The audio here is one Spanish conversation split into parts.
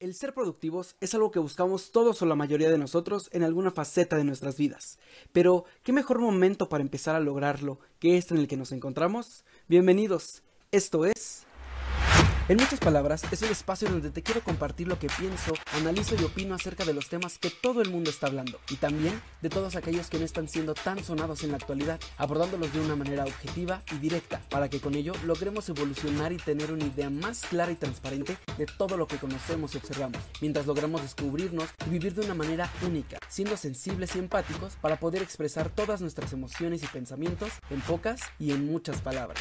El ser productivos es algo que buscamos todos o la mayoría de nosotros en alguna faceta de nuestras vidas. Pero, ¿qué mejor momento para empezar a lograrlo que este en el que nos encontramos? Bienvenidos, esto es en muchas palabras, es el espacio donde te quiero compartir lo que pienso, analizo y opino acerca de los temas que todo el mundo está hablando y también de todos aquellos que no están siendo tan sonados en la actualidad, abordándolos de una manera objetiva y directa para que con ello logremos evolucionar y tener una idea más clara y transparente de todo lo que conocemos y observamos, mientras logramos descubrirnos y vivir de una manera única, siendo sensibles y empáticos para poder expresar todas nuestras emociones y pensamientos en pocas y en muchas palabras.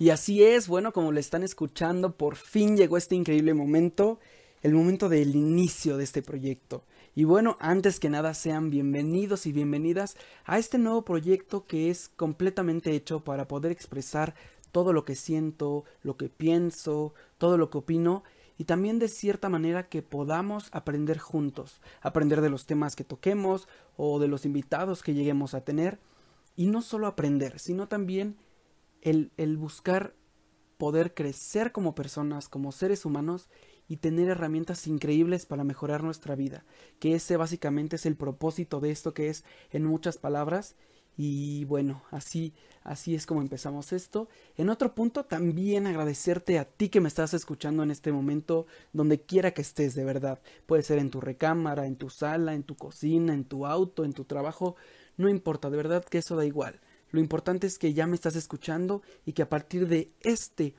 Y así es, bueno, como le están escuchando, por fin llegó este increíble momento, el momento del inicio de este proyecto. Y bueno, antes que nada sean bienvenidos y bienvenidas a este nuevo proyecto que es completamente hecho para poder expresar todo lo que siento, lo que pienso, todo lo que opino y también de cierta manera que podamos aprender juntos, aprender de los temas que toquemos o de los invitados que lleguemos a tener y no solo aprender, sino también el, buscar poder crecer como personas, como seres humanos y tener herramientas increíbles para mejorar nuestra vida, que ese básicamente es el propósito de esto que es en muchas palabras y bueno, así así es como empezamos esto. En otro punto también agradecerte a ti que me estás escuchando en este momento, donde quiera que estés de verdad. Puede ser en tu recámara, en tu sala, en tu cocina, en tu auto, en tu trabajo, no importa, de verdad que eso da igual. Lo importante es que ya me estás escuchando y que a partir de este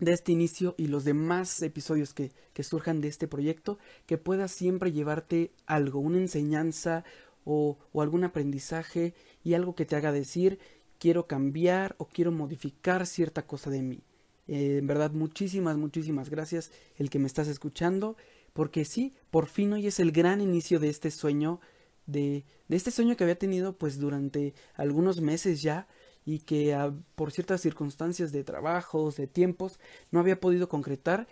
de este inicio y los demás episodios que, surjan de este proyecto, que puedas siempre llevarte algo, una enseñanza o, o algún aprendizaje y algo que te haga decir quiero cambiar o quiero modificar cierta cosa de mí. Eh, en verdad, muchísimas, muchísimas gracias el que me estás escuchando, porque sí, por fin hoy es el gran inicio de este sueño de, este sueño que había tenido pues durante algunos meses ya y que ah, por ciertas circunstancias de trabajos, de tiempos, no había podido concretar.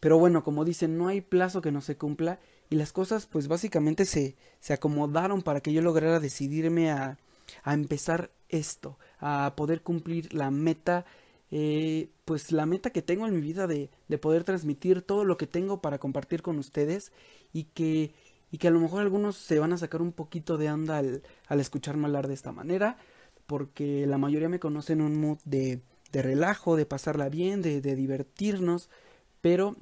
Pero bueno, como dicen, no hay plazo que no se cumpla y las cosas pues básicamente se, se acomodaron para que yo lograra decidirme a, a empezar esto, a poder cumplir la meta, eh, pues la meta que tengo en mi vida de, de poder transmitir todo lo que tengo para compartir con ustedes y que y que a lo mejor algunos se van a sacar un poquito de onda al, escucharme hablar de esta manera, porque la mayoría me conocen un mood de, de relajo, de pasarla bien, de, de divertirnos, pero,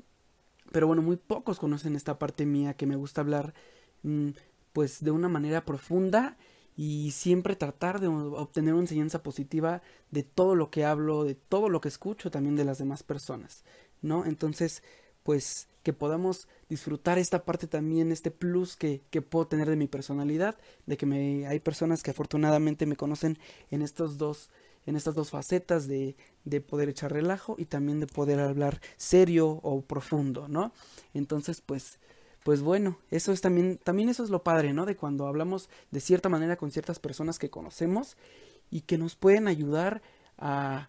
pero bueno, muy pocos conocen esta parte mía que me gusta hablar mm, pues de una manera profunda y siempre tratar de obtener una enseñanza positiva de todo lo que hablo, de todo lo que escucho también de las demás personas, ¿no? Entonces, pues que podamos disfrutar esta parte también, este plus que, que puedo tener de mi personalidad, de que me, hay personas que afortunadamente me conocen en estos dos, en estas dos facetas de, de poder echar relajo y también de poder hablar serio o profundo, ¿no? Entonces, pues, pues bueno, eso es también, también eso es lo padre, ¿no? De cuando hablamos de cierta manera con ciertas personas que conocemos y que nos pueden ayudar a,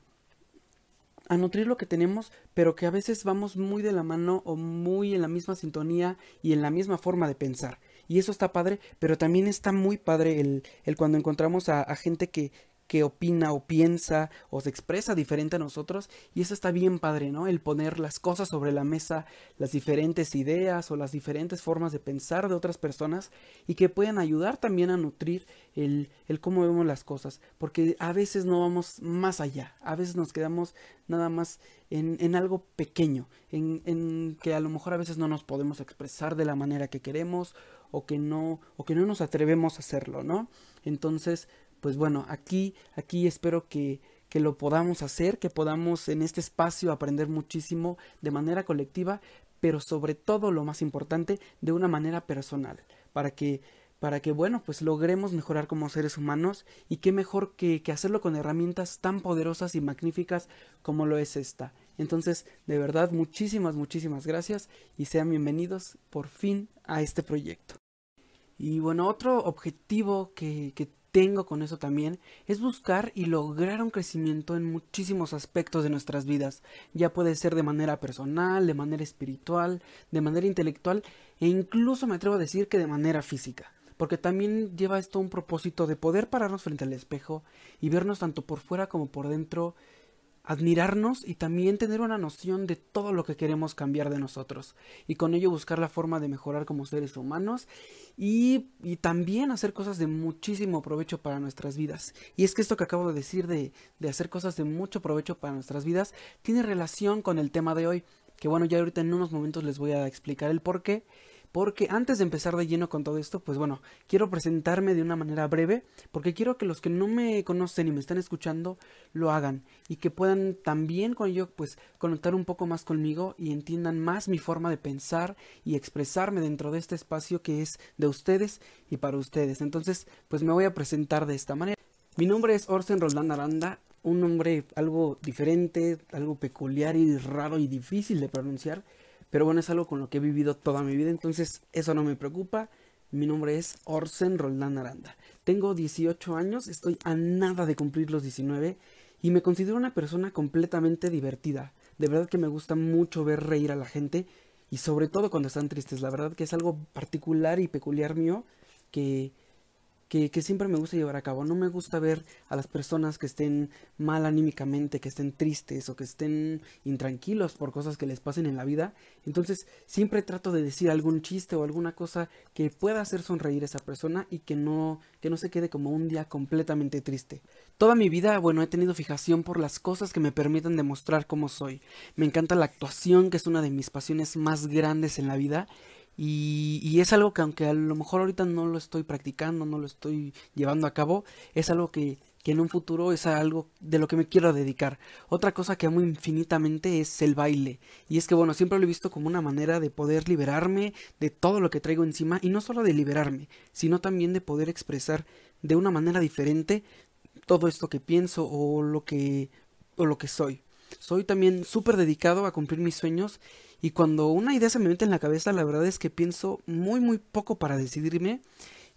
a nutrir lo que tenemos, pero que a veces vamos muy de la mano o muy en la misma sintonía y en la misma forma de pensar. Y eso está padre, pero también está muy padre el, el cuando encontramos a, a gente que, que opina o piensa o se expresa diferente a nosotros y eso está bien padre, ¿no? El poner las cosas sobre la mesa, las diferentes ideas o las diferentes formas de pensar de otras personas y que puedan ayudar también a nutrir el, el cómo vemos las cosas, porque a veces no vamos más allá, a veces nos quedamos nada más en, en algo pequeño, en, en que a lo mejor a veces no nos podemos expresar de la manera que queremos o que no, o que no nos atrevemos a hacerlo, ¿no? Entonces, pues bueno, aquí, aquí espero que, que lo podamos hacer, que podamos en este espacio aprender muchísimo de manera colectiva, pero sobre todo lo más importante, de una manera personal, para que para que, bueno, pues logremos mejorar como seres humanos y qué mejor que, que, hacerlo con herramientas tan poderosas y magníficas como lo es esta. Entonces, de verdad, muchísimas, muchísimas gracias y sean bienvenidos por fin a este proyecto. Y bueno, otro objetivo que, que tengo con eso también es buscar y lograr un crecimiento en muchísimos aspectos de nuestras vidas. Ya puede ser de manera personal, de manera espiritual, de manera intelectual e incluso me atrevo a decir que de manera física. Porque también lleva esto un propósito de poder pararnos frente al espejo y vernos tanto por fuera como por dentro admirarnos y también tener una noción de todo lo que queremos cambiar de nosotros y con ello buscar la forma de mejorar como seres humanos y, y, también hacer cosas de muchísimo provecho para nuestras vidas. Y es que esto que acabo de decir de, de hacer cosas de mucho provecho para nuestras vidas tiene relación con el tema de hoy, que bueno, ya ahorita en unos momentos les voy a explicar el por qué porque antes de empezar de lleno con todo esto, pues bueno, quiero presentarme de una manera breve, porque quiero que los que no me conocen y me están escuchando lo hagan y que puedan también con ello pues conectar un poco más conmigo y entiendan más mi forma de pensar y expresarme dentro de este espacio que es de ustedes y para ustedes. Entonces, pues me voy a presentar de esta manera. Mi nombre es Orsen Roldán Aranda, un nombre algo diferente, algo peculiar y raro y difícil de pronunciar pero bueno, es algo con lo que he vivido toda mi vida, entonces eso no me preocupa. Mi nombre es Orsen Roldán Aranda. Tengo 18 años, estoy a nada de cumplir los 19 y me considero una persona completamente divertida. De verdad que me gusta mucho ver reír a la gente y sobre todo cuando están tristes. La verdad que es algo particular y peculiar mío que que, siempre me gusta llevar a cabo. No me gusta ver a las personas que estén mal anímicamente, que estén tristes o que estén intranquilos por cosas que les pasen en la vida. Entonces siempre trato de decir algún chiste o alguna cosa que pueda hacer sonreír a esa persona y que no, que no se quede como un día completamente triste. Toda mi vida, bueno, he tenido fijación por las cosas que me permiten demostrar cómo soy. Me encanta la actuación, que es una de mis pasiones más grandes en la vida y, y, es algo que aunque a lo mejor ahorita no lo estoy practicando, no lo estoy llevando a cabo, es algo que, que en un futuro es algo de lo que me quiero dedicar. Otra cosa que amo infinitamente es el baile. Y es que bueno, siempre lo he visto como una manera de poder liberarme de todo lo que traigo encima. Y no solo de liberarme, sino también de poder expresar de una manera diferente todo esto que pienso o lo que, o lo que soy. Soy también súper dedicado a cumplir mis sueños y cuando una idea se me mete en la cabeza, la verdad es que pienso muy muy poco para decidirme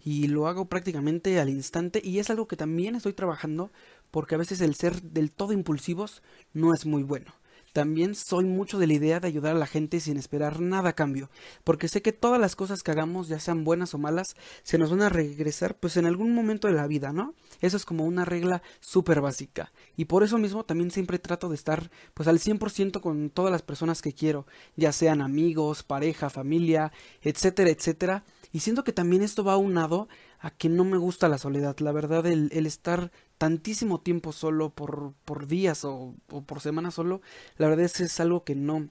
y lo hago prácticamente al instante y es algo que también estoy trabajando porque a veces el ser del todo impulsivos no es muy bueno. También soy mucho de la idea de ayudar a la gente sin esperar nada a cambio, porque sé que todas las cosas que hagamos, ya sean buenas o malas, se nos van a regresar pues en algún momento de la vida, ¿no? Eso es como una regla súper básica. Y por eso mismo también siempre trato de estar pues al 100% con todas las personas que quiero, ya sean amigos, pareja, familia, etcétera, etcétera. Y siento que también esto va aunado a que no me gusta la soledad. La verdad, el, el estar tantísimo tiempo solo por, por días o, o, por semanas solo, la verdad es, es algo que no,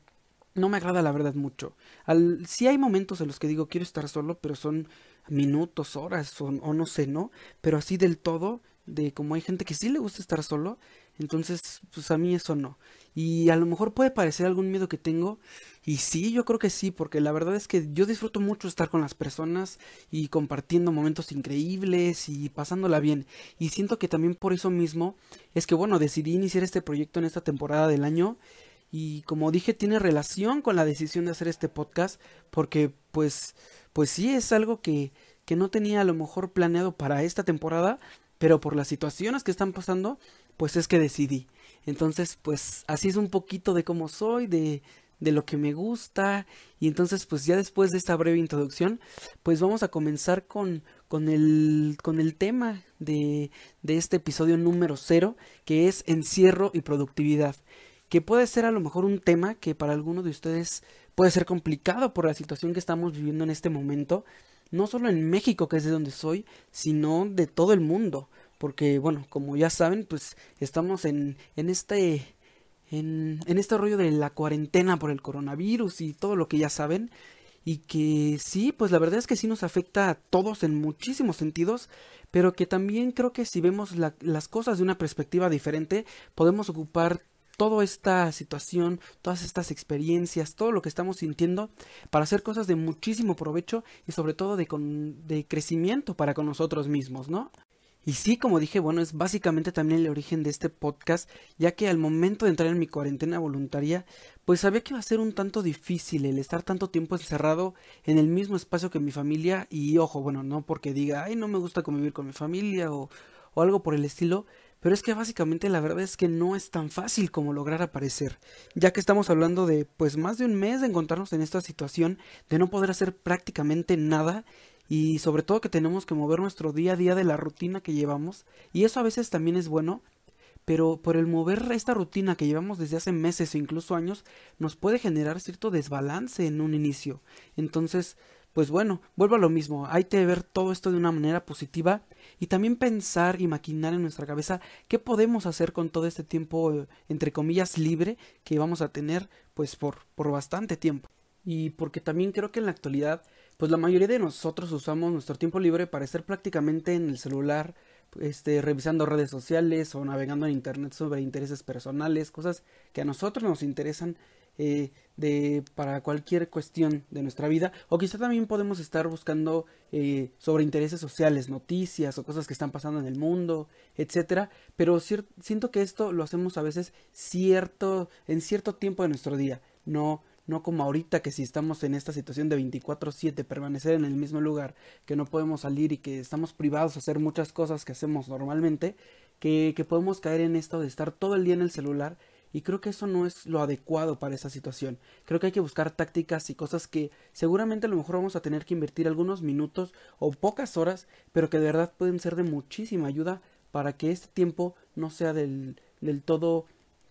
no me agrada la verdad mucho. Al, sí hay momentos en los que digo quiero estar solo, pero son minutos, horas o, o no sé, ¿no? Pero así del todo, de como hay gente que sí le gusta estar solo, entonces, pues a mí eso no. Y a lo mejor puede parecer algún miedo que tengo. Y sí, yo creo que sí, porque la verdad es que yo disfruto mucho estar con las personas y compartiendo momentos increíbles y pasándola bien. Y siento que también por eso mismo es que, bueno, decidí iniciar este proyecto en esta temporada del año. Y como dije, tiene relación con la decisión de hacer este podcast, porque pues, pues sí, es algo que, que no tenía a lo mejor planeado para esta temporada, pero por las situaciones que están pasando, pues es que decidí. Entonces, pues así es un poquito de cómo soy, de, de lo que me gusta. Y entonces, pues ya después de esta breve introducción, pues vamos a comenzar con, con, el, con el tema de, de este episodio número cero, que es encierro y productividad. Que puede ser a lo mejor un tema que para alguno de ustedes puede ser complicado por la situación que estamos viviendo en este momento. No solo en México, que es de donde soy, sino de todo el mundo porque bueno, como ya saben, pues estamos en, en este en, en este rollo de la cuarentena por el coronavirus y todo lo que ya saben y que sí, pues la verdad es que sí nos afecta a todos en muchísimos sentidos, pero que también creo que si vemos la, las cosas de una perspectiva diferente, podemos ocupar toda esta situación, todas estas experiencias, todo lo que estamos sintiendo para hacer cosas de muchísimo provecho y sobre todo de, con, de crecimiento para con nosotros mismos, ¿no? Y sí, como dije, bueno, es básicamente también el origen de este podcast, ya que al momento de entrar en mi cuarentena voluntaria, pues sabía que iba a ser un tanto difícil el estar tanto tiempo encerrado en el mismo espacio que mi familia. Y ojo, bueno, no porque diga, ay, no me gusta convivir con mi familia o, o algo por el estilo, pero es que básicamente la verdad es que no es tan fácil como lograr aparecer, ya que estamos hablando de pues más de un mes de encontrarnos en esta situación de no poder hacer prácticamente nada y sobre todo que tenemos que mover nuestro día a día de la rutina que llevamos y eso a veces también es bueno pero por el mover esta rutina que llevamos desde hace meses o incluso años nos puede generar cierto desbalance en un inicio. Entonces, pues bueno, vuelvo a lo mismo, hay que ver todo esto de una manera positiva y también pensar y maquinar en nuestra cabeza qué podemos hacer con todo este tiempo, entre comillas, libre que vamos a tener pues por, por bastante tiempo. Y porque también creo que en la actualidad, pues la mayoría de nosotros usamos nuestro tiempo libre para estar prácticamente en el celular, este, revisando redes sociales o navegando en internet sobre intereses personales, cosas que a nosotros nos interesan eh, de, para cualquier cuestión de nuestra vida. O quizá también podemos estar buscando eh, sobre intereses sociales, noticias o cosas que están pasando en el mundo, etcétera. Pero siento que esto lo hacemos a veces cierto, en cierto tiempo de nuestro día. No, no como ahorita que si estamos en esta situación de 24/7, permanecer en el mismo lugar, que no podemos salir y que estamos privados de hacer muchas cosas que hacemos normalmente, que, que podemos caer en esto de estar todo el día en el celular y creo que eso no es lo adecuado para esa situación. Creo que hay que buscar tácticas y cosas que seguramente a lo mejor vamos a tener que invertir algunos minutos o pocas horas, pero que de verdad pueden ser de muchísima ayuda para que este tiempo no sea del, del todo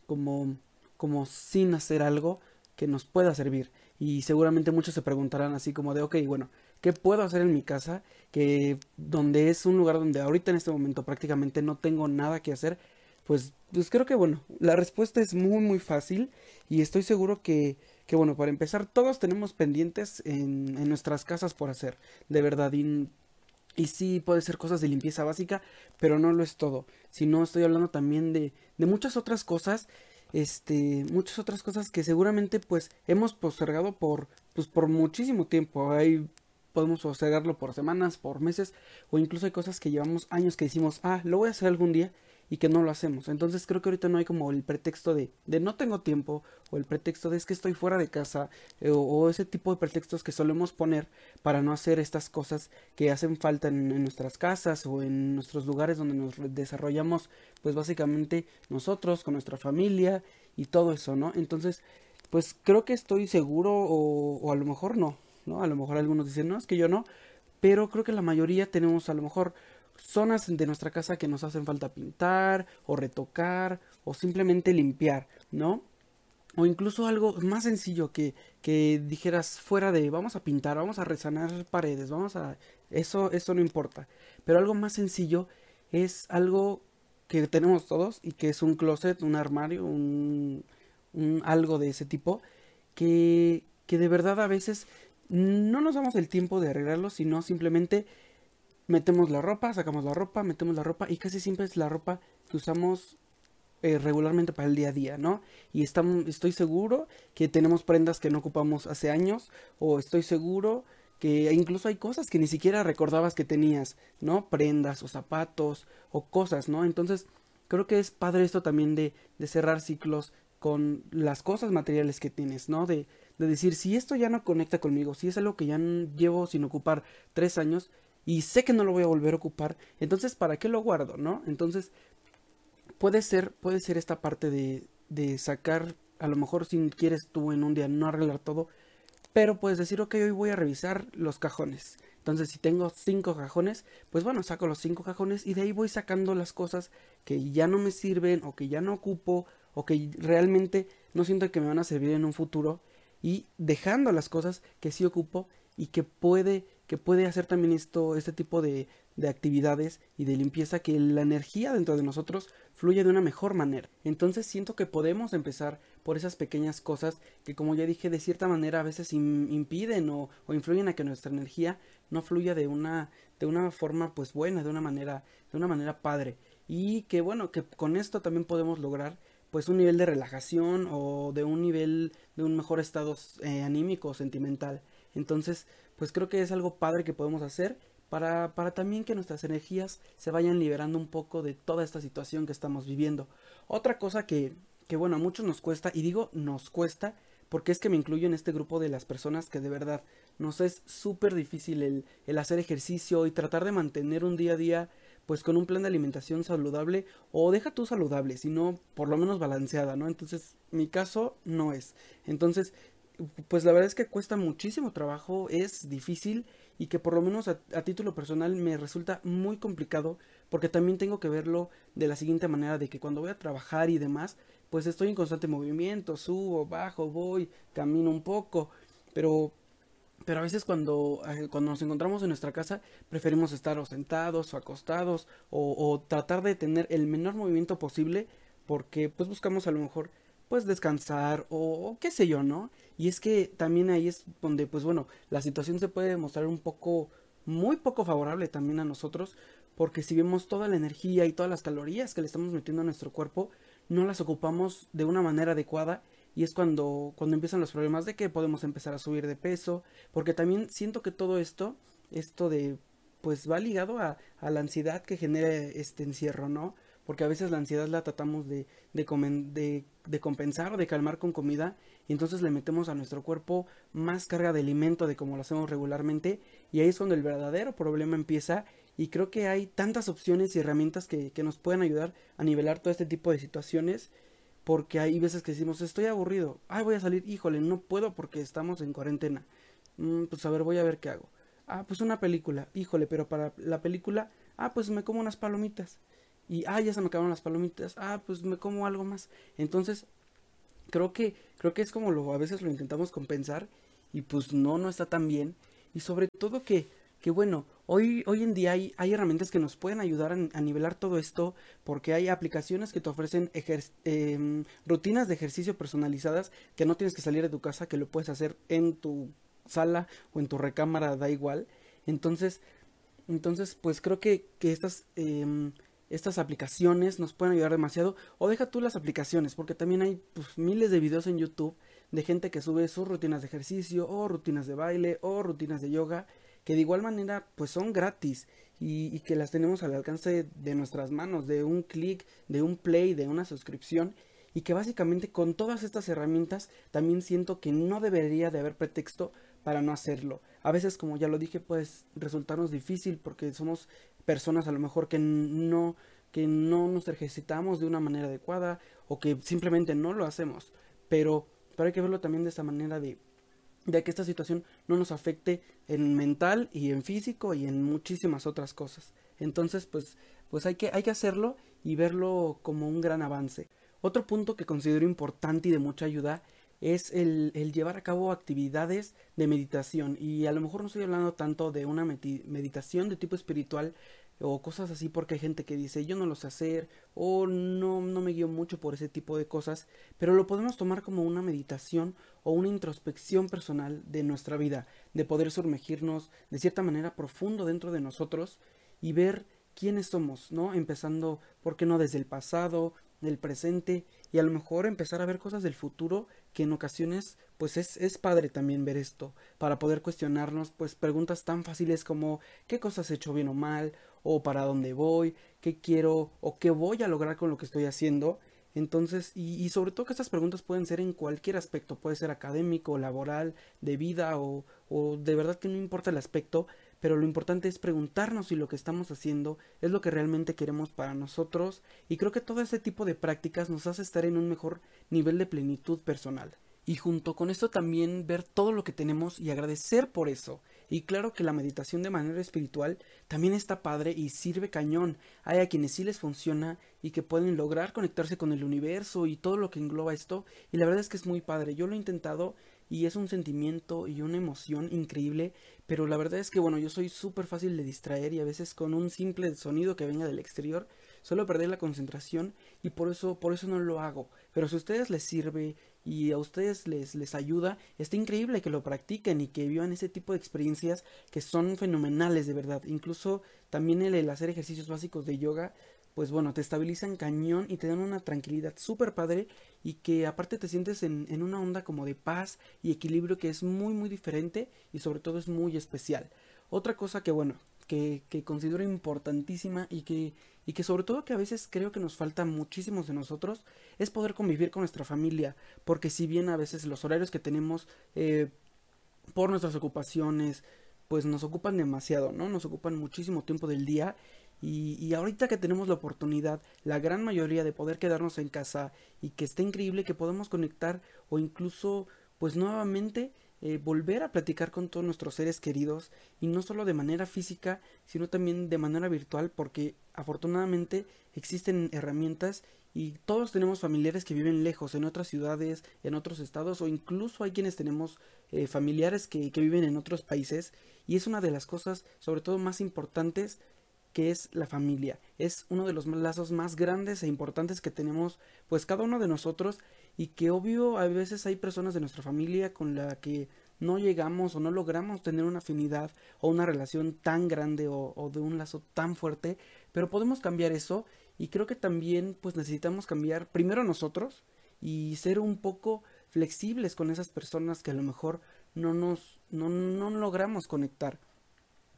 como, como sin hacer algo que nos pueda servir. Y seguramente muchos se preguntarán así como de, ok, bueno, ¿qué puedo hacer en mi casa? Que donde es un lugar donde ahorita en este momento prácticamente no tengo nada que hacer pues, pues creo que bueno, la respuesta es muy muy fácil y estoy seguro que, que bueno, para empezar todos tenemos pendientes en, en nuestras casas por hacer, de verdad, y, y sí puede ser cosas de limpieza básica, pero no lo es todo, sino estoy hablando también de, de muchas otras cosas este muchas otras cosas que seguramente pues hemos postergado por pues por muchísimo tiempo. Hay podemos postergarlo por semanas por meses o incluso hay cosas que llevamos años que decimos ah lo voy a hacer algún día y que no lo hacemos. Entonces creo que ahorita no hay como el pretexto de, de no tengo tiempo o el pretexto de es que estoy fuera de casa eh, o, ese tipo de pretextos que solemos poner para no hacer estas cosas que hacen falta en, en, nuestras casas o en nuestros lugares donde nos desarrollamos pues básicamente nosotros con nuestra familia y todo eso, ¿no? Entonces pues creo que estoy seguro o, o a lo mejor no, ¿no? A lo mejor algunos dicen no, es que yo no, pero creo que la mayoría tenemos a lo mejor zonas de nuestra casa que nos hacen falta pintar o retocar o simplemente limpiar, ¿no? O incluso algo más sencillo que, que dijeras fuera de vamos a pintar, vamos a resanar paredes, vamos a... Eso, eso no importa. Pero algo más sencillo es algo que tenemos todos y que es un closet, un armario, un, algo de ese tipo que, que de verdad a veces no nos damos el tiempo de arreglarlo, sino simplemente metemos la ropa, sacamos la ropa, metemos la ropa y casi siempre es la ropa que usamos eh, regularmente para el día a día, ¿no? Y estamos, estoy seguro que tenemos prendas que no ocupamos hace años o estoy seguro que incluso hay cosas que ni siquiera recordabas que tenías, ¿no? Prendas o zapatos o cosas, ¿no? Entonces creo que es padre esto también de, de cerrar ciclos con las cosas materiales que tienes, ¿no? De, de decir, si esto ya no conecta conmigo, si es algo que ya llevo sin ocupar tres años, y sé que no lo voy a volver a ocupar, entonces ¿para qué lo guardo, no? Entonces puede ser, puede ser esta parte de, de sacar, a lo mejor si quieres tú en un día no arreglar todo, pero puedes decir, ok, hoy voy a revisar los cajones. Entonces, si tengo cinco cajones, pues bueno, saco los cinco cajones y de ahí voy sacando las cosas que ya no me sirven o que ya no ocupo o que realmente no siento que me van a servir en un futuro y dejando las cosas que sí ocupo y que puede que puede hacer también esto, este tipo de, de actividades y de limpieza que la energía dentro de nosotros fluya de una mejor manera. Entonces siento que podemos empezar por esas pequeñas cosas que como ya dije de cierta manera a veces impiden o, o, influyen a que nuestra energía no fluya de una de una forma pues buena, de una manera de una manera padre y que bueno, que con esto también podemos lograr pues un nivel de relajación o de un nivel de un mejor estado eh, anímico o sentimental. Entonces, pues creo que es algo padre que podemos hacer para, para también que nuestras energías se vayan liberando un poco de toda esta situación que estamos viviendo. Otra cosa que, que bueno, a muchos nos cuesta, y digo nos cuesta, porque es que me incluyo en este grupo de las personas que de verdad nos es súper difícil el, el hacer ejercicio y tratar de mantener un día a día pues con un plan de alimentación saludable o deja tú saludable, sino por lo menos balanceada, ¿no? Entonces, mi caso no es. Entonces, pues la verdad es que cuesta muchísimo trabajo, es difícil y que por lo menos a, título personal me resulta muy complicado porque también tengo que verlo de la siguiente manera, de que cuando voy a trabajar y demás, pues estoy en constante movimiento, subo, bajo, voy, camino un poco, pero pero a veces cuando, eh, cuando nos encontramos en nuestra casa preferimos estar o sentados o acostados o, o, tratar de tener el menor movimiento posible porque pues buscamos a lo mejor pues descansar o, o, qué sé yo, ¿no? Y es que también ahí es donde pues bueno, la situación se puede mostrar un poco, muy poco favorable también a nosotros porque si vemos toda la energía y todas las calorías que le estamos metiendo a nuestro cuerpo, no las ocupamos de una manera adecuada y es cuando, cuando empiezan los problemas de que podemos empezar a subir de peso, porque también siento que todo esto, esto de, pues va ligado a, la ansiedad que genera este encierro, ¿no? Porque a veces la ansiedad la tratamos de, de, de compensar o de calmar con comida y entonces le metemos a nuestro cuerpo más carga de alimento de como lo hacemos regularmente y ahí es donde el verdadero problema empieza y creo que hay tantas opciones y herramientas que, que nos pueden ayudar a nivelar todo este tipo de situaciones porque hay veces que decimos, estoy aburrido, ay, voy a salir, híjole, no puedo porque estamos en cuarentena. Mm, pues a ver, voy a ver qué hago. Ah, pues una película, híjole, pero para la película, ah, pues me como unas palomitas. Y, ah, ya se me acabaron las palomitas, ah, pues me como algo más. Entonces, creo que, creo que es como lo, a veces lo intentamos compensar y pues no, no está tan bien. Y sobre todo que, que bueno, Hoy, hoy en día hay, hay, herramientas que nos pueden ayudar a, nivelar todo esto porque hay aplicaciones que te ofrecen eh, rutinas de ejercicio personalizadas que no tienes que salir de tu casa, que lo puedes hacer en tu sala o en tu recámara, da igual. Entonces, entonces pues creo que, que estas, eh, estas aplicaciones nos pueden ayudar demasiado. O deja tú las aplicaciones porque también hay pues, miles de videos en YouTube de gente que sube sus rutinas de ejercicio o rutinas de baile o rutinas de yoga que de igual manera pues son gratis y, y que las tenemos al alcance de nuestras manos, de un clic, de un play, de una suscripción y que básicamente con todas estas herramientas también siento que no debería de haber pretexto para no hacerlo. A veces, como ya lo dije, pues resultarnos difícil porque somos personas a lo mejor que no que no nos ejercitamos de una manera adecuada o que simplemente no lo hacemos. Pero, pero hay que verlo también de esta manera de de que esta situación no nos afecte en mental y en físico y en muchísimas otras cosas. Entonces, pues, pues hay que, hay que hacerlo y verlo como un gran avance. Otro punto que considero importante y de mucha ayuda es el, el llevar a cabo actividades de meditación. Y a lo mejor no estoy hablando tanto de una meditación de tipo espiritual, o cosas así porque hay gente que dice yo no lo sé hacer o no, no me guío mucho por ese tipo de cosas, pero lo podemos tomar como una meditación o una introspección personal de nuestra vida, de poder sumergirnos de cierta manera profundo dentro de nosotros y ver quiénes somos, ¿no? Empezando, ¿por qué no desde el pasado, del presente y a lo mejor empezar a ver cosas del futuro que en ocasiones pues es, es padre también ver esto para poder cuestionarnos pues preguntas tan fáciles como qué cosas he hecho bien o mal o para dónde voy, qué quiero o qué voy a lograr con lo que estoy haciendo. Entonces, y, y, sobre todo que estas preguntas pueden ser en cualquier aspecto, puede ser académico, laboral, de vida o, o de verdad que no importa el aspecto, pero lo importante es preguntarnos si lo que estamos haciendo es lo que realmente queremos para nosotros y creo que todo ese tipo de prácticas nos hace estar en un mejor nivel de plenitud personal. Y junto con esto también ver todo lo que tenemos y agradecer por eso. Y claro que la meditación de manera espiritual también está padre y sirve cañón. Hay a quienes sí les funciona y que pueden lograr conectarse con el universo y todo lo que engloba esto. Y la verdad es que es muy padre. Yo lo he intentado y es un sentimiento y una emoción increíble, pero la verdad es que bueno, yo soy súper fácil de distraer y a veces con un simple sonido que venga del exterior suelo perder la concentración y por eso por eso no lo hago. Pero si a ustedes les sirve y a ustedes les les ayuda, está increíble que lo practiquen y que vivan ese tipo de experiencias que son fenomenales de verdad. Incluso también el, hacer ejercicios básicos de yoga pues bueno, te estabilizan cañón y te dan una tranquilidad súper padre y que aparte te sientes en, en, una onda como de paz y equilibrio que es muy muy diferente y sobre todo es muy especial. Otra cosa que bueno, que, considero importantísima y que, y que sobre todo que a veces creo que nos falta muchísimos de nosotros es poder convivir con nuestra familia, porque si bien a veces los horarios que tenemos eh, por nuestras ocupaciones, pues nos ocupan demasiado, ¿no? Nos ocupan muchísimo tiempo del día y, y, ahorita que tenemos la oportunidad, la gran mayoría de poder quedarnos en casa y que está increíble que podemos conectar o incluso pues nuevamente eh, volver a platicar con todos nuestros seres queridos y no solo de manera física, sino también de manera virtual, porque afortunadamente existen herramientas y todos tenemos familiares que viven lejos, en otras ciudades, en otros estados, o incluso hay quienes tenemos eh, familiares que, que viven en otros países. Y es una de las cosas, sobre todo, más importantes que es la familia. Es uno de los lazos más grandes e importantes que tenemos, pues cada uno de nosotros, y que obvio a veces hay personas de nuestra familia con la que no llegamos o no logramos tener una afinidad o una relación tan grande o, de un lazo tan fuerte, pero podemos cambiar eso y creo que también pues necesitamos cambiar primero nosotros y ser un poco flexibles con esas personas que a lo mejor no nos no, no logramos conectar.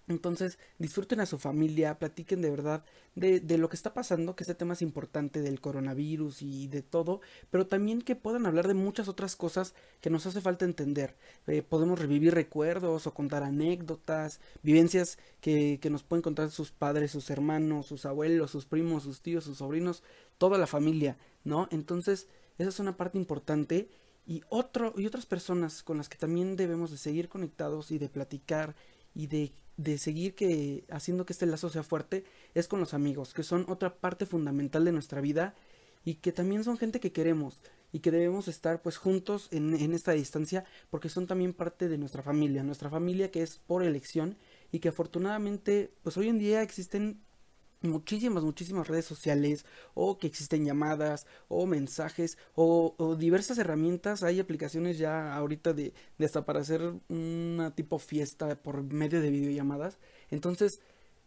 Entonces, disfruten a su familia, platiquen de verdad de, de, lo que está pasando, que este tema es importante del coronavirus y de todo, pero también que puedan hablar de muchas otras cosas que nos hace falta entender. Eh, podemos revivir recuerdos o contar anécdotas, vivencias que, que nos pueden contar sus padres, sus hermanos, sus abuelos, sus primos, sus tíos, sus sobrinos, toda la familia, ¿no? Entonces, esa es una parte importante y otro y otras personas con las que también debemos de seguir conectados y de platicar y de, de, seguir que haciendo que este lazo sea fuerte es con los amigos, que son otra parte fundamental de nuestra vida y que también son gente que queremos y que debemos estar pues juntos en, en esta distancia porque son también parte de nuestra familia, nuestra familia que es por elección y que afortunadamente pues hoy en día existen muchísimas, muchísimas redes sociales o que existen llamadas o mensajes o, diversas herramientas. Hay aplicaciones ya ahorita de, de hasta para hacer una tipo fiesta por medio de videollamadas. Entonces,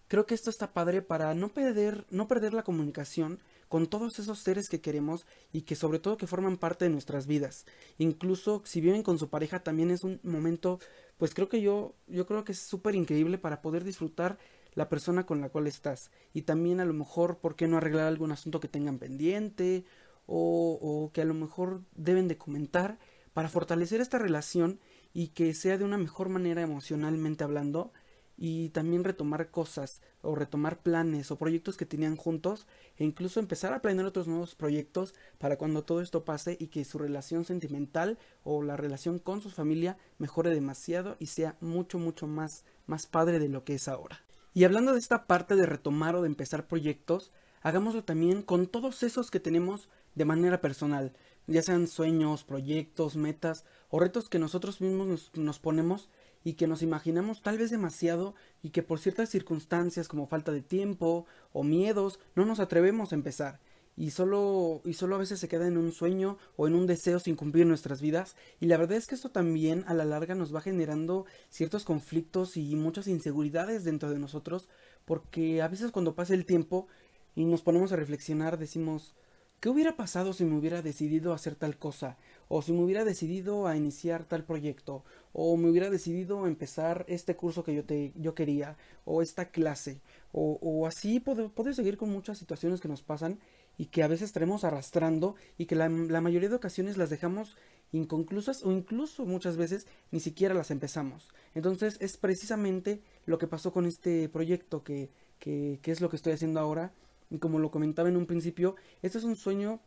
creo que esto está padre para no perder, no perder la comunicación con todos esos seres que queremos y que sobre todo que forman parte de nuestras vidas. Incluso si viven con su pareja también es un momento, pues creo que yo, yo creo que es súper increíble para poder disfrutar la persona con la cual estás. Y también a lo mejor, ¿por qué no arreglar algún asunto que tengan pendiente? O, o, que a lo mejor deben de comentar para fortalecer esta relación y que sea de una mejor manera emocionalmente hablando y también retomar cosas o retomar planes o proyectos que tenían juntos e incluso empezar a planear otros nuevos proyectos para cuando todo esto pase y que su relación sentimental o la relación con su familia mejore demasiado y sea mucho mucho más más padre de lo que es ahora. Y hablando de esta parte de retomar o de empezar proyectos, hagámoslo también con todos esos que tenemos de manera personal, ya sean sueños, proyectos, metas o retos que nosotros mismos nos, ponemos y que nos imaginamos tal vez demasiado y que por ciertas circunstancias como falta de tiempo o miedos no nos atrevemos a empezar y solo y solo a veces se queda en un sueño o en un deseo sin cumplir nuestras vidas y la verdad es que esto también a la larga nos va generando ciertos conflictos y muchas inseguridades dentro de nosotros porque a veces cuando pasa el tiempo y nos ponemos a reflexionar decimos ¿qué hubiera pasado si me hubiera decidido hacer tal cosa? o si me hubiera decidido a iniciar tal proyecto o me hubiera decidido a empezar este curso que yo te yo quería o esta clase o, o así puedo seguir con muchas situaciones que nos pasan y que a veces estaremos arrastrando y que la, la, mayoría de ocasiones las dejamos inconclusas o incluso muchas veces ni siquiera las empezamos. Entonces es precisamente lo que pasó con este proyecto que, que, es lo que estoy haciendo ahora y como lo comentaba en un principio, este es un sueño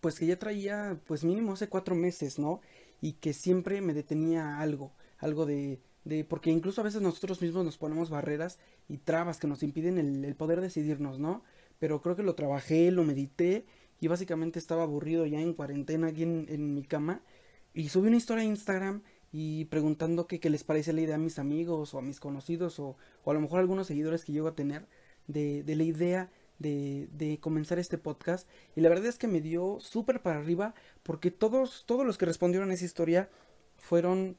pues que ya traía pues mínimo hace cuatro meses, ¿no? Y que siempre me detenía algo, algo de, de porque incluso a veces nosotros mismos nos ponemos barreras y trabas que nos impiden el poder decidirnos, ¿no? Pero creo que lo trabajé, lo medité y básicamente estaba aburrido ya en cuarentena aquí en, mi cama y subí una historia a Instagram y preguntando qué, qué les parece la idea a mis amigos o a mis conocidos o, o a lo mejor a algunos seguidores que llego a tener de, de la idea de, de, comenzar este podcast. Y la verdad es que me dio súper para arriba porque todos, todos los que respondieron a esa historia fueron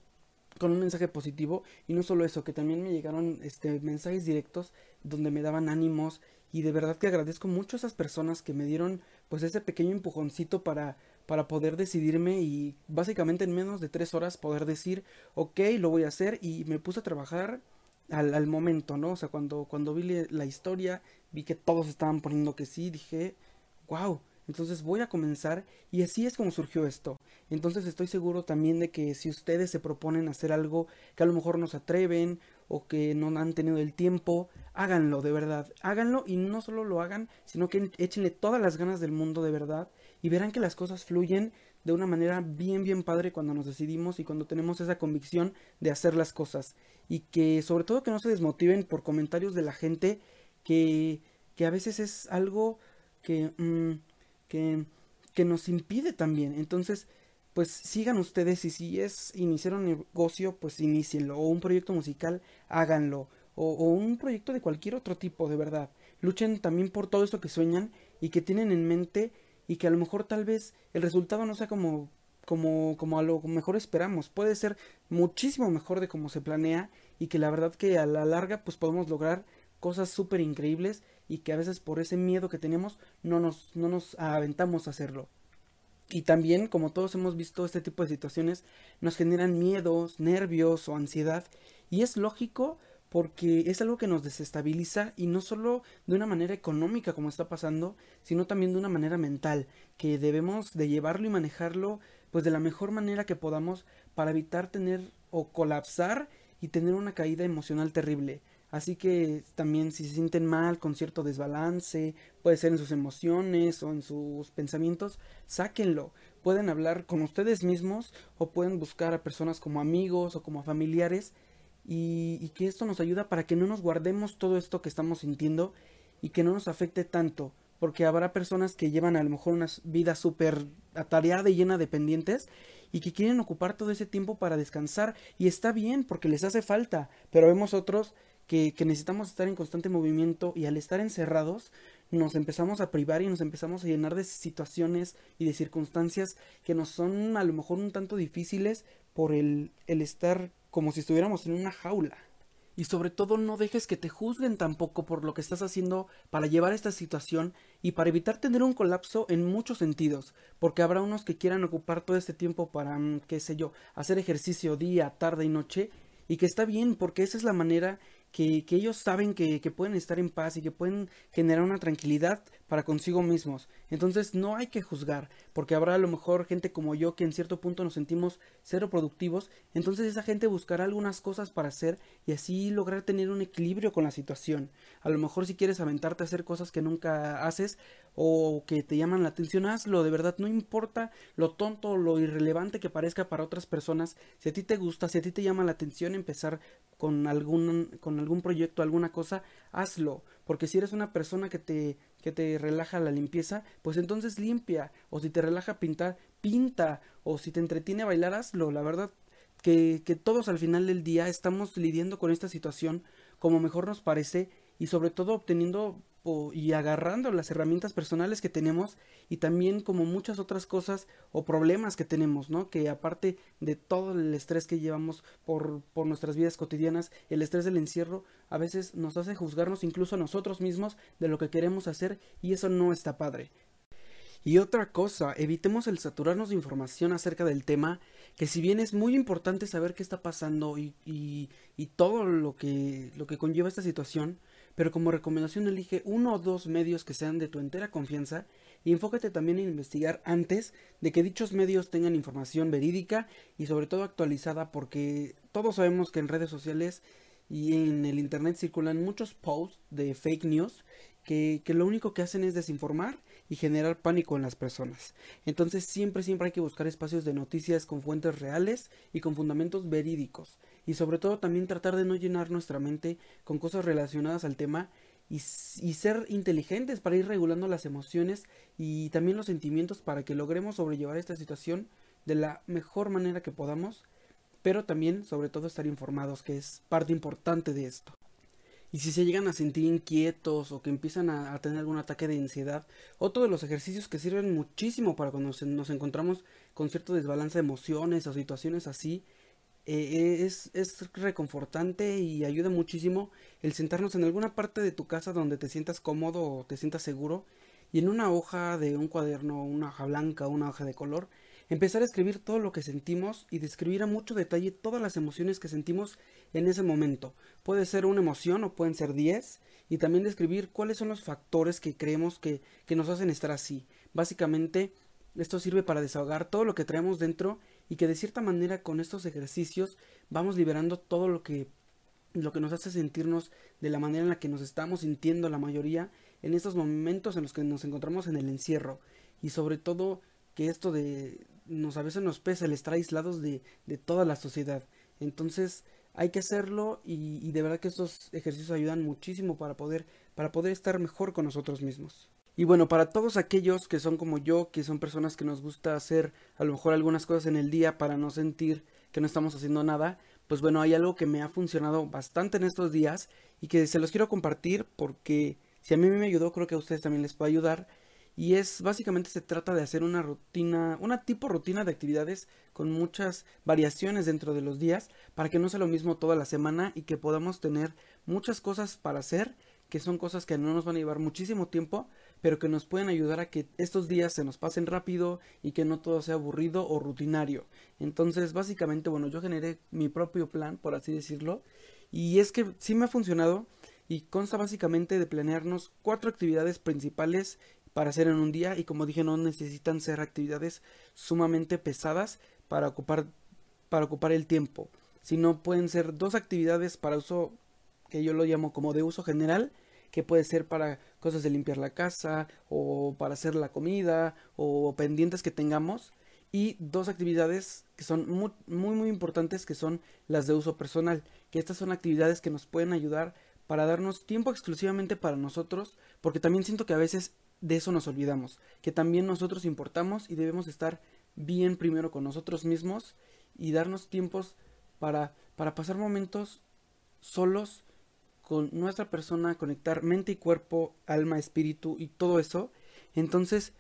con un mensaje positivo y no solo eso, que también me llegaron este mensajes directos donde me daban ánimos y de verdad que agradezco mucho a esas personas que me dieron pues ese pequeño empujoncito para para poder decidirme y básicamente en menos de tres horas poder decir ok lo voy a hacer y me puse a trabajar al, al momento no o sea cuando cuando vi la historia vi que todos estaban poniendo que sí dije wow entonces voy a comenzar y así es como surgió esto. Entonces estoy seguro también de que si ustedes se proponen hacer algo que a lo mejor no se atreven o que no han tenido el tiempo, háganlo de verdad. Háganlo y no solo lo hagan, sino que échenle todas las ganas del mundo de verdad y verán que las cosas fluyen de una manera bien, bien padre cuando nos decidimos y cuando tenemos esa convicción de hacer las cosas. Y que sobre todo que no se desmotiven por comentarios de la gente que, que a veces es algo que, mm, que, que nos impide también. Entonces, pues sigan ustedes y si es iniciar un negocio, pues inicienlo. O un proyecto musical, háganlo. O, un proyecto de cualquier otro tipo, de verdad. Luchen también por todo esto que sueñan y que tienen en mente y que a lo mejor tal vez el resultado no sea como como, como a lo mejor esperamos. Puede ser muchísimo mejor de como se planea y que la verdad que a la larga pues podemos lograr cosas súper increíbles y que a veces por ese miedo que tenemos no nos, no nos aventamos a hacerlo. Y también, como todos hemos visto, este tipo de situaciones nos generan miedos, nervios o ansiedad. Y es lógico porque es algo que nos desestabiliza y no solo de una manera económica como está pasando, sino también de una manera mental, que debemos de llevarlo y manejarlo pues de la mejor manera que podamos para evitar tener o colapsar y tener una caída emocional terrible. Así que también si se sienten mal con cierto desbalance, puede ser en sus emociones o en sus pensamientos, sáquenlo. Pueden hablar con ustedes mismos o pueden buscar a personas como amigos o como familiares y, que esto nos ayuda para que no nos guardemos todo esto que estamos sintiendo y que no nos afecte tanto, porque habrá personas que llevan a lo mejor una vida súper atareada y llena de pendientes y que quieren ocupar todo ese tiempo para descansar y está bien porque les hace falta, pero vemos otros que, necesitamos estar en constante movimiento y al estar encerrados nos empezamos a privar y nos empezamos a llenar de situaciones y de circunstancias que nos son a lo mejor un tanto difíciles por el, el estar como si estuviéramos en una jaula. Y sobre todo no dejes que te juzguen tampoco por lo que estás haciendo para llevar esta situación y para evitar tener un colapso en muchos sentidos, porque habrá unos que quieran ocupar todo este tiempo para, mm, qué sé yo, hacer ejercicio día, tarde y noche, y que está bien, porque esa es la manera que, ellos saben que, que, pueden estar en paz y que pueden generar una tranquilidad para consigo mismos. Entonces no hay que juzgar, porque habrá a lo mejor gente como yo que en cierto punto nos sentimos cero productivos, entonces esa gente buscará algunas cosas para hacer y así lograr tener un equilibrio con la situación. A lo mejor si quieres aventarte a hacer cosas que nunca haces o que te llaman la atención, hazlo, de verdad no importa lo tonto o lo irrelevante que parezca para otras personas, si a ti te gusta, si a ti te llama la atención empezar con algún, con algún proyecto, alguna cosa, hazlo. Porque si eres una persona que te, que te relaja la limpieza, pues entonces limpia. O si te relaja pintar, pinta. O si te entretiene bailar, hazlo. La verdad que, que todos al final del día estamos lidiando con esta situación como mejor nos parece y sobre todo obteniendo y agarrando las herramientas personales que tenemos y también como muchas otras cosas o problemas que tenemos, ¿no? Que aparte de todo el estrés que llevamos por, por nuestras vidas cotidianas, el estrés del encierro a veces nos hace juzgarnos incluso a nosotros mismos de lo que queremos hacer y eso no está padre. Y otra cosa, evitemos el saturarnos de información acerca del tema, que si bien es muy importante saber qué está pasando y, y, y todo lo que, lo que conlleva esta situación, pero como recomendación elige uno o dos medios que sean de tu entera confianza y enfócate también en investigar antes de que dichos medios tengan información verídica y sobre todo actualizada porque todos sabemos que en redes sociales y en el internet circulan muchos posts de fake news que, que, lo único que hacen es desinformar y generar pánico en las personas. Entonces siempre, siempre hay que buscar espacios de noticias con fuentes reales y con fundamentos verídicos y sobre todo también tratar de no llenar nuestra mente con cosas relacionadas al tema y, y, ser inteligentes para ir regulando las emociones y también los sentimientos para que logremos sobrellevar esta situación de la mejor manera que podamos, pero también sobre todo estar informados, que es parte importante de esto. Y si se llegan a sentir inquietos o que empiezan a, tener algún ataque de ansiedad, otro de los ejercicios que sirven muchísimo para cuando nos encontramos con cierto desbalance de emociones o situaciones así, eh, es, es reconfortante y ayuda muchísimo el sentarnos en alguna parte de tu casa donde te sientas cómodo o te sientas seguro y en una hoja de un cuaderno, una hoja blanca, una hoja de color, empezar a escribir todo lo que sentimos y describir a mucho detalle todas las emociones que sentimos en ese momento. Puede ser una emoción o pueden ser diez y también describir cuáles son los factores que creemos que, que nos hacen estar así. Básicamente esto sirve para desahogar todo lo que traemos dentro y que de cierta manera con estos ejercicios vamos liberando todo lo que lo que nos hace sentirnos de la manera en la que nos estamos sintiendo la mayoría en estos momentos en los que nos encontramos en el encierro y sobre todo que esto de, nos a veces nos pesa el estar aislados de, de toda la sociedad. Entonces hay que hacerlo y, de verdad que estos ejercicios ayudan muchísimo para poder, para poder estar mejor con nosotros mismos. Y bueno, para todos aquellos que son como yo, que son personas que nos gusta hacer a lo mejor algunas cosas en el día para no sentir que no estamos haciendo nada, pues bueno, hay algo que me ha funcionado bastante en estos días y que se los quiero compartir porque si a mí me ayudó, creo que a ustedes también les puede ayudar. Y es básicamente se trata de hacer una rutina, una tipo rutina de actividades con muchas variaciones dentro de los días para que no sea lo mismo toda la semana y que podamos tener muchas cosas para hacer, que son cosas que no nos van a llevar muchísimo tiempo, pero que nos pueden ayudar a que estos días se nos pasen rápido y que no todo sea aburrido o rutinario. Entonces, básicamente, bueno, yo generé mi propio plan, por así decirlo, y es que sí me ha funcionado y consta básicamente de planearnos cuatro actividades principales para hacer en un día y como dije no necesitan ser actividades sumamente pesadas para ocupar para ocupar el tiempo sino pueden ser dos actividades para uso que yo lo llamo como de uso general que puede ser para cosas de limpiar la casa o para hacer la comida o pendientes que tengamos y dos actividades que son muy muy, muy importantes que son las de uso personal que estas son actividades que nos pueden ayudar para darnos tiempo exclusivamente para nosotros, porque también siento que a veces de eso nos olvidamos, que también nosotros importamos y debemos estar bien primero con nosotros mismos y darnos tiempos para, para pasar momentos solos con nuestra persona, conectar mente y cuerpo, alma, espíritu y todo eso. Entonces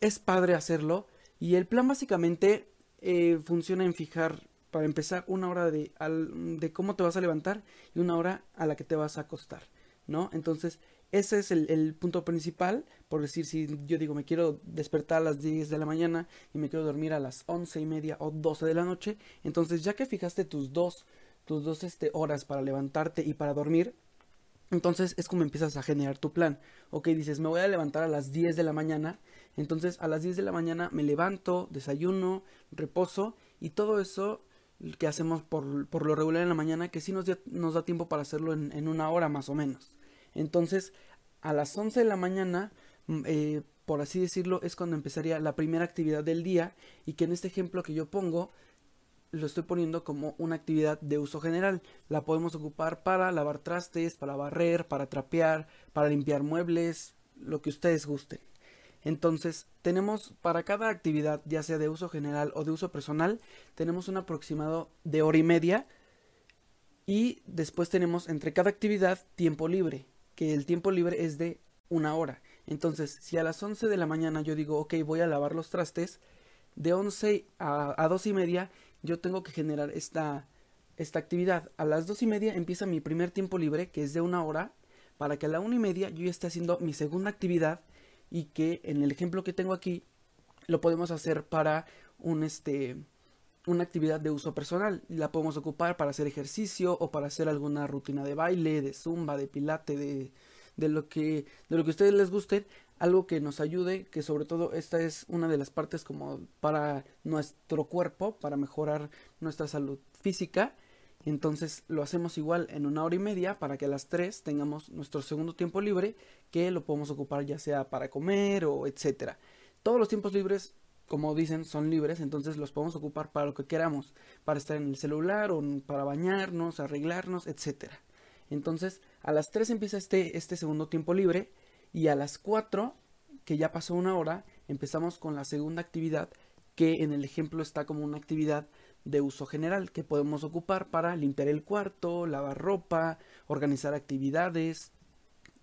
es padre hacerlo y el plan básicamente eh, funciona en fijar para empezar, una hora de, de cómo te vas a levantar y una hora a la que te vas a acostar, ¿no? Entonces, ese es el, punto principal, por decir, si yo digo me quiero despertar a las 10 de la mañana y me quiero dormir a las once y media o 12 de la noche, entonces ya que fijaste tus dos, tus dos este, horas para levantarte y para dormir, entonces es como empiezas a generar tu plan. Ok, dices, me voy a levantar a las 10 de la mañana. Entonces a las 10 de la mañana me levanto, desayuno, reposo y todo eso que hacemos por, por, lo regular en la mañana, que sí nos, nos da tiempo para hacerlo en, una hora más o menos. Entonces, a las 11 de la mañana, mm, eh, por así decirlo, es cuando empezaría la primera actividad del día y que en este ejemplo que yo pongo, lo estoy poniendo como una actividad de uso general. La podemos ocupar para lavar trastes, para barrer, para trapear, para limpiar muebles, lo que ustedes gusten. Entonces, tenemos para cada actividad, ya sea de uso general o de uso personal, tenemos un aproximado de hora y media. Y después tenemos entre cada actividad tiempo libre, que el tiempo libre es de una hora. Entonces, si a las 11 de la mañana yo digo, ok, voy a lavar los trastes, de 11 a, a 2 y media yo tengo que generar esta, esta actividad. A las 2 y media empieza mi primer tiempo libre, que es de una hora, para que a la 1 y media yo esté haciendo mi segunda actividad y que en el ejemplo que tengo aquí lo podemos hacer para un este una actividad de uso personal. La podemos ocupar para hacer ejercicio o para hacer alguna rutina de baile, de zumba, de pilate, de, de lo que de lo que a ustedes les guste, algo que nos ayude, que sobre todo esta es una de las partes como para nuestro cuerpo, para mejorar nuestra salud física entonces lo hacemos igual en una hora y media para que a las 3 tengamos nuestro segundo tiempo libre que lo podemos ocupar ya sea para comer o etcétera. Todos los tiempos libres, como dicen, son libres, entonces los podemos ocupar para lo que queramos, para estar en el celular o para bañarnos, arreglarnos, etcétera. Entonces a las 3 empieza este, este segundo tiempo libre y a las 4, que ya pasó una hora, empezamos con la segunda actividad que en el ejemplo está como una actividad de uso general que podemos ocupar para limpiar el cuarto, lavar ropa, organizar actividades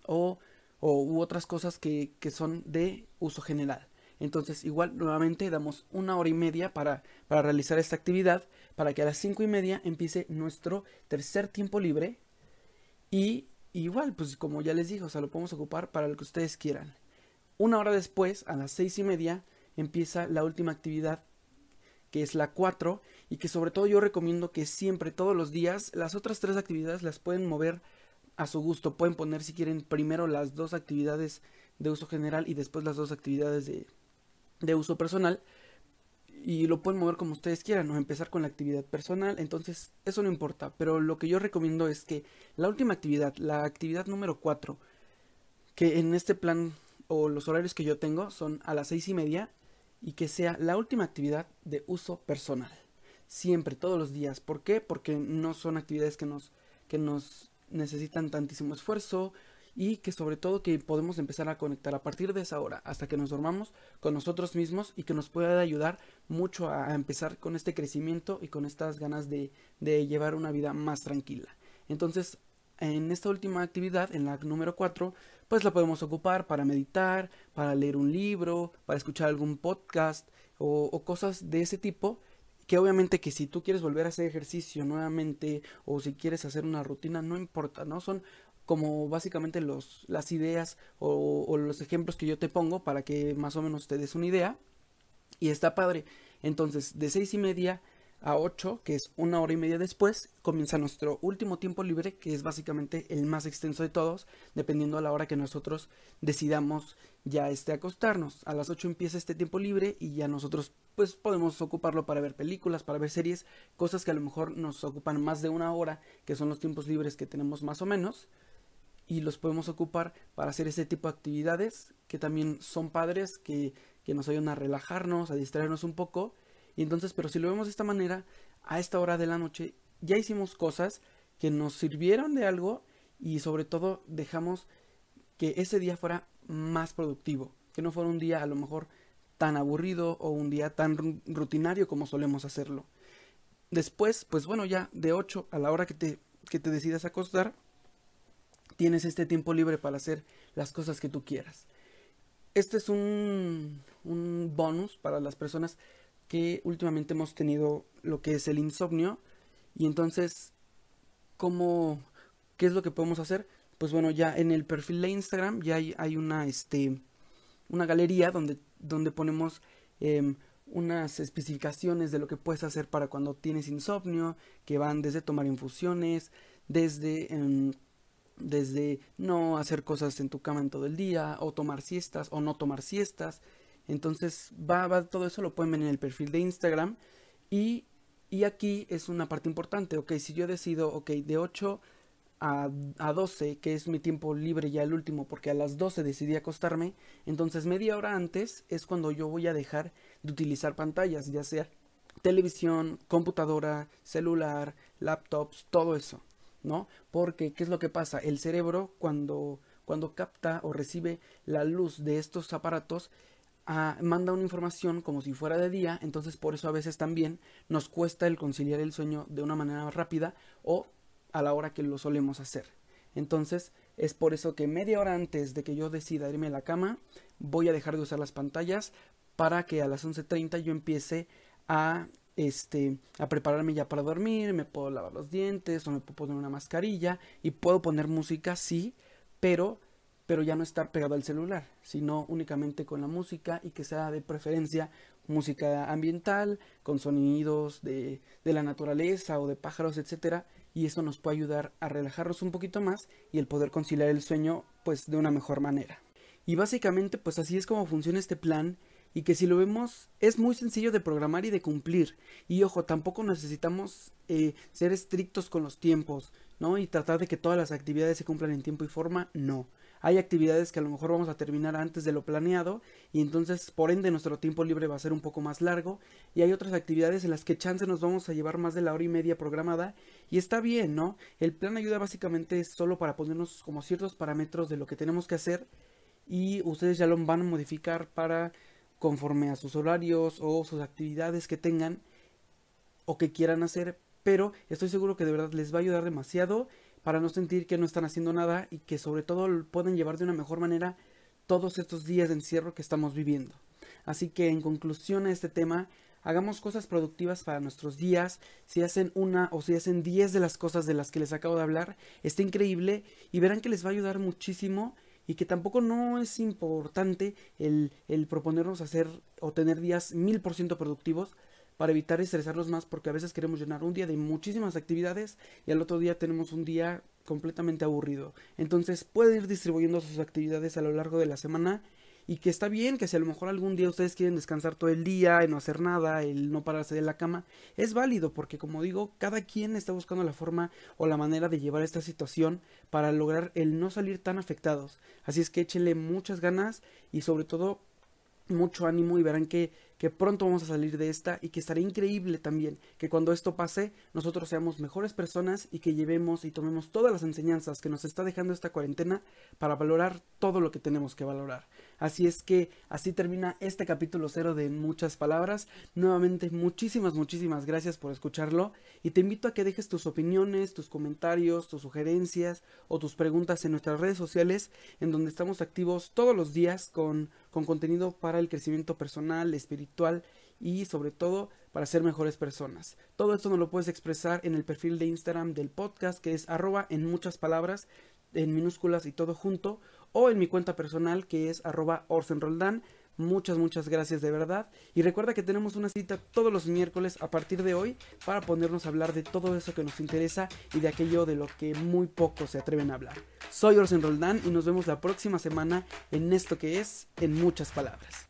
o, o u otras cosas que, que, son de uso general. Entonces igual nuevamente damos una hora y media para, para realizar esta actividad para que a las cinco y media empiece nuestro tercer tiempo libre y igual pues como ya les dije, o sea lo podemos ocupar para lo que ustedes quieran. Una hora después, a las seis y media, empieza la última actividad que es la 4 y que sobre todo yo recomiendo que siempre, todos los días, las otras tres actividades las pueden mover a su gusto. Pueden poner si quieren primero las dos actividades de uso general y después las dos actividades de, de uso personal. Y lo pueden mover como ustedes quieran o empezar con la actividad personal. Entonces eso no importa. Pero lo que yo recomiendo es que la última actividad, la actividad número 4, que en este plan o los horarios que yo tengo son a las seis y media y que sea la última actividad de uso personal. Siempre, todos los días. ¿Por qué? Porque no son actividades que nos, que nos necesitan tantísimo esfuerzo y que sobre todo que podemos empezar a conectar a partir de esa hora hasta que nos dormamos con nosotros mismos y que nos pueda ayudar mucho a empezar con este crecimiento y con estas ganas de, de llevar una vida más tranquila. Entonces, en esta última actividad, en la número 4, pues la podemos ocupar para meditar, para leer un libro, para escuchar algún podcast o, cosas de ese tipo que obviamente que si tú quieres volver a hacer ejercicio nuevamente o si quieres hacer una rutina, no importa, ¿no? Son como básicamente los, las ideas o, los ejemplos que yo te pongo para que más o menos te des una idea. Y está padre. Entonces, de seis y media a 8, que es una hora y media después, comienza nuestro último tiempo libre, que es básicamente el más extenso de todos, dependiendo a la hora que nosotros decidamos ya este acostarnos. A las 8 empieza este tiempo libre y ya nosotros pues podemos ocuparlo para ver películas, para ver series, cosas que a lo mejor nos ocupan más de una hora, que son los tiempos libres que tenemos más o menos, y los podemos ocupar para hacer ese tipo de actividades que también son padres, que, que nos ayudan a relajarnos, a distraernos un poco y entonces, pero si lo vemos de esta manera, a esta hora de la noche ya hicimos cosas que nos sirvieron de algo y sobre todo dejamos que ese día fuera más productivo, que no fuera un día a lo mejor tan aburrido o un día tan rutinario como solemos hacerlo. Después, pues bueno, ya de 8 a la hora que te, que te decidas acostar, tienes este tiempo libre para hacer las cosas que tú quieras. Este es un, un bonus para las personas que últimamente hemos tenido lo que es el insomnio. Y entonces, ¿cómo, ¿qué es lo que podemos hacer? Pues bueno, ya en el perfil de Instagram ya hay, hay una, este, una galería donde, donde ponemos em, unas especificaciones de lo que puedes hacer para cuando tienes insomnio, que van desde tomar infusiones, desde, em, desde no hacer cosas en tu cama en todo el día, o tomar siestas, o no tomar siestas, entonces va, va todo eso, lo pueden ver en el perfil de Instagram. Y, y aquí es una parte importante, ok, si yo decido, ok, de 8 a, a 12, que es mi tiempo libre ya el último, porque a las 12 decidí acostarme, entonces media hora antes es cuando yo voy a dejar de utilizar pantallas, ya sea televisión, computadora, celular, laptops, todo eso, ¿no? Porque, ¿qué es lo que pasa? El cerebro cuando, cuando capta o recibe la luz de estos aparatos, manda una información como si fuera de día, entonces por eso a veces también nos cuesta el conciliar el sueño de una manera rápida o a la hora que lo solemos hacer. Entonces es por eso que media hora antes de que yo decida irme a la cama, voy a dejar de usar las pantallas para que a las 11.30 yo empiece a este a prepararme ya para dormir, me puedo lavar los dientes o me puedo poner una mascarilla y puedo poner música sí, pero pero ya no estar pegado al celular, sino únicamente con la música y que sea de preferencia música ambiental, con sonidos de, de la naturaleza o de pájaros, etcétera, y eso nos puede ayudar a relajarnos un poquito más y el poder conciliar el sueño pues de una mejor manera. Y básicamente pues así es como funciona este plan y que si lo vemos es muy sencillo de programar y de cumplir. Y ojo, tampoco necesitamos eh, ser estrictos con los tiempos, ¿no? Y tratar de que todas las actividades se cumplan en tiempo y forma, no. Hay actividades que a lo mejor vamos a terminar antes de lo planeado y entonces por ende nuestro tiempo libre va a ser un poco más largo y hay otras actividades en las que chance nos vamos a llevar más de la hora y media programada y está bien, ¿no? El plan ayuda básicamente solo para ponernos como ciertos parámetros de lo que tenemos que hacer y ustedes ya lo van a modificar para conforme a sus horarios o sus actividades que tengan o que quieran hacer, pero estoy seguro que de verdad les va a ayudar demasiado para no sentir que no están haciendo nada y que sobre todo pueden llevar de una mejor manera todos estos días de encierro que estamos viviendo. Así que en conclusión a este tema, hagamos cosas productivas para nuestros días. Si hacen una o si hacen diez de las cosas de las que les acabo de hablar, está increíble y verán que les va a ayudar muchísimo y que tampoco no es importante el, el proponernos hacer o tener días mil por ciento productivos, para evitar estresarlos más porque a veces queremos llenar un día de muchísimas actividades y al otro día tenemos un día completamente aburrido. Entonces pueden ir distribuyendo sus actividades a lo largo de la semana y que está bien que si a lo mejor algún día ustedes quieren descansar todo el día y no hacer nada, el no pararse de la cama, es válido porque como digo, cada quien está buscando la forma o la manera de llevar esta situación para lograr el no salir tan afectados. Así es que échenle muchas ganas y sobre todo mucho ánimo y verán que que pronto vamos a salir de esta y que estará increíble también que cuando esto pase nosotros seamos mejores personas y que llevemos y tomemos todas las enseñanzas que nos está dejando esta cuarentena para valorar todo lo que tenemos que valorar. Así es que así termina este capítulo cero de muchas palabras. Nuevamente muchísimas, muchísimas gracias por escucharlo y te invito a que dejes tus opiniones, tus comentarios, tus sugerencias o tus preguntas en nuestras redes sociales en donde estamos activos todos los días con, con contenido para el crecimiento personal, espiritual y sobre todo para ser mejores personas. Todo esto nos lo puedes expresar en el perfil de Instagram del podcast que es arroba en muchas palabras en minúsculas y todo junto o en mi cuenta personal que es arroba orsenroldan. Muchas, muchas gracias de verdad. Y recuerda que tenemos una cita todos los miércoles a partir de hoy para ponernos a hablar de todo eso que nos interesa y de aquello de lo que muy pocos se atreven a hablar. Soy Orsen Roldán y nos vemos la próxima semana en esto que es En muchas palabras.